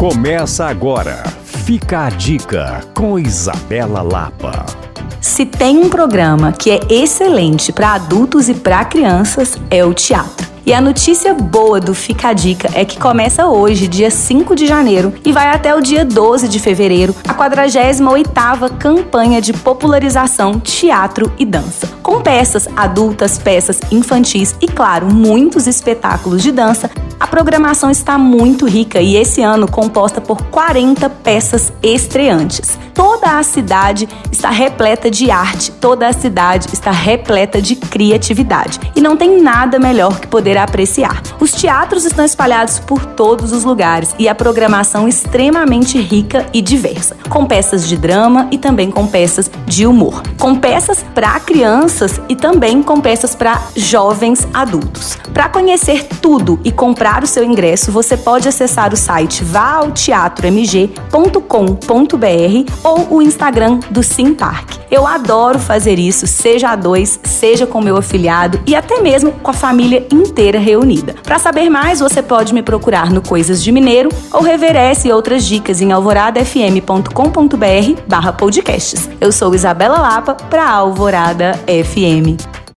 Começa agora. Fica a dica com Isabela Lapa. Se tem um programa que é excelente para adultos e para crianças, é o teatro. E a notícia boa do Fica a Dica é que começa hoje, dia 5 de janeiro, e vai até o dia 12 de fevereiro, a 48ª campanha de popularização teatro e dança. Com peças adultas, peças infantis e, claro, muitos espetáculos de dança, a programação está muito rica e esse ano composta por 40 peças estreantes. Toda a cidade está repleta de arte, toda a cidade está repleta de criatividade. E não tem nada melhor que poder apreciar. Os teatros estão espalhados por todos os lugares e a programação extremamente rica e diversa, com peças de drama e também com peças de humor. Com peças para crianças e também com peças para jovens adultos. Para conhecer tudo e comprar o seu ingresso, você pode acessar o site vaalteatromg.com.br ou o Instagram do Sim. Eu adoro fazer isso, seja a dois, seja com meu afiliado e até mesmo com a família inteira reunida. Para saber mais, você pode me procurar no Coisas de Mineiro ou reverece outras dicas em alvoradafm.com.br barra podcasts. Eu sou Isabela Lapa para Alvorada FM.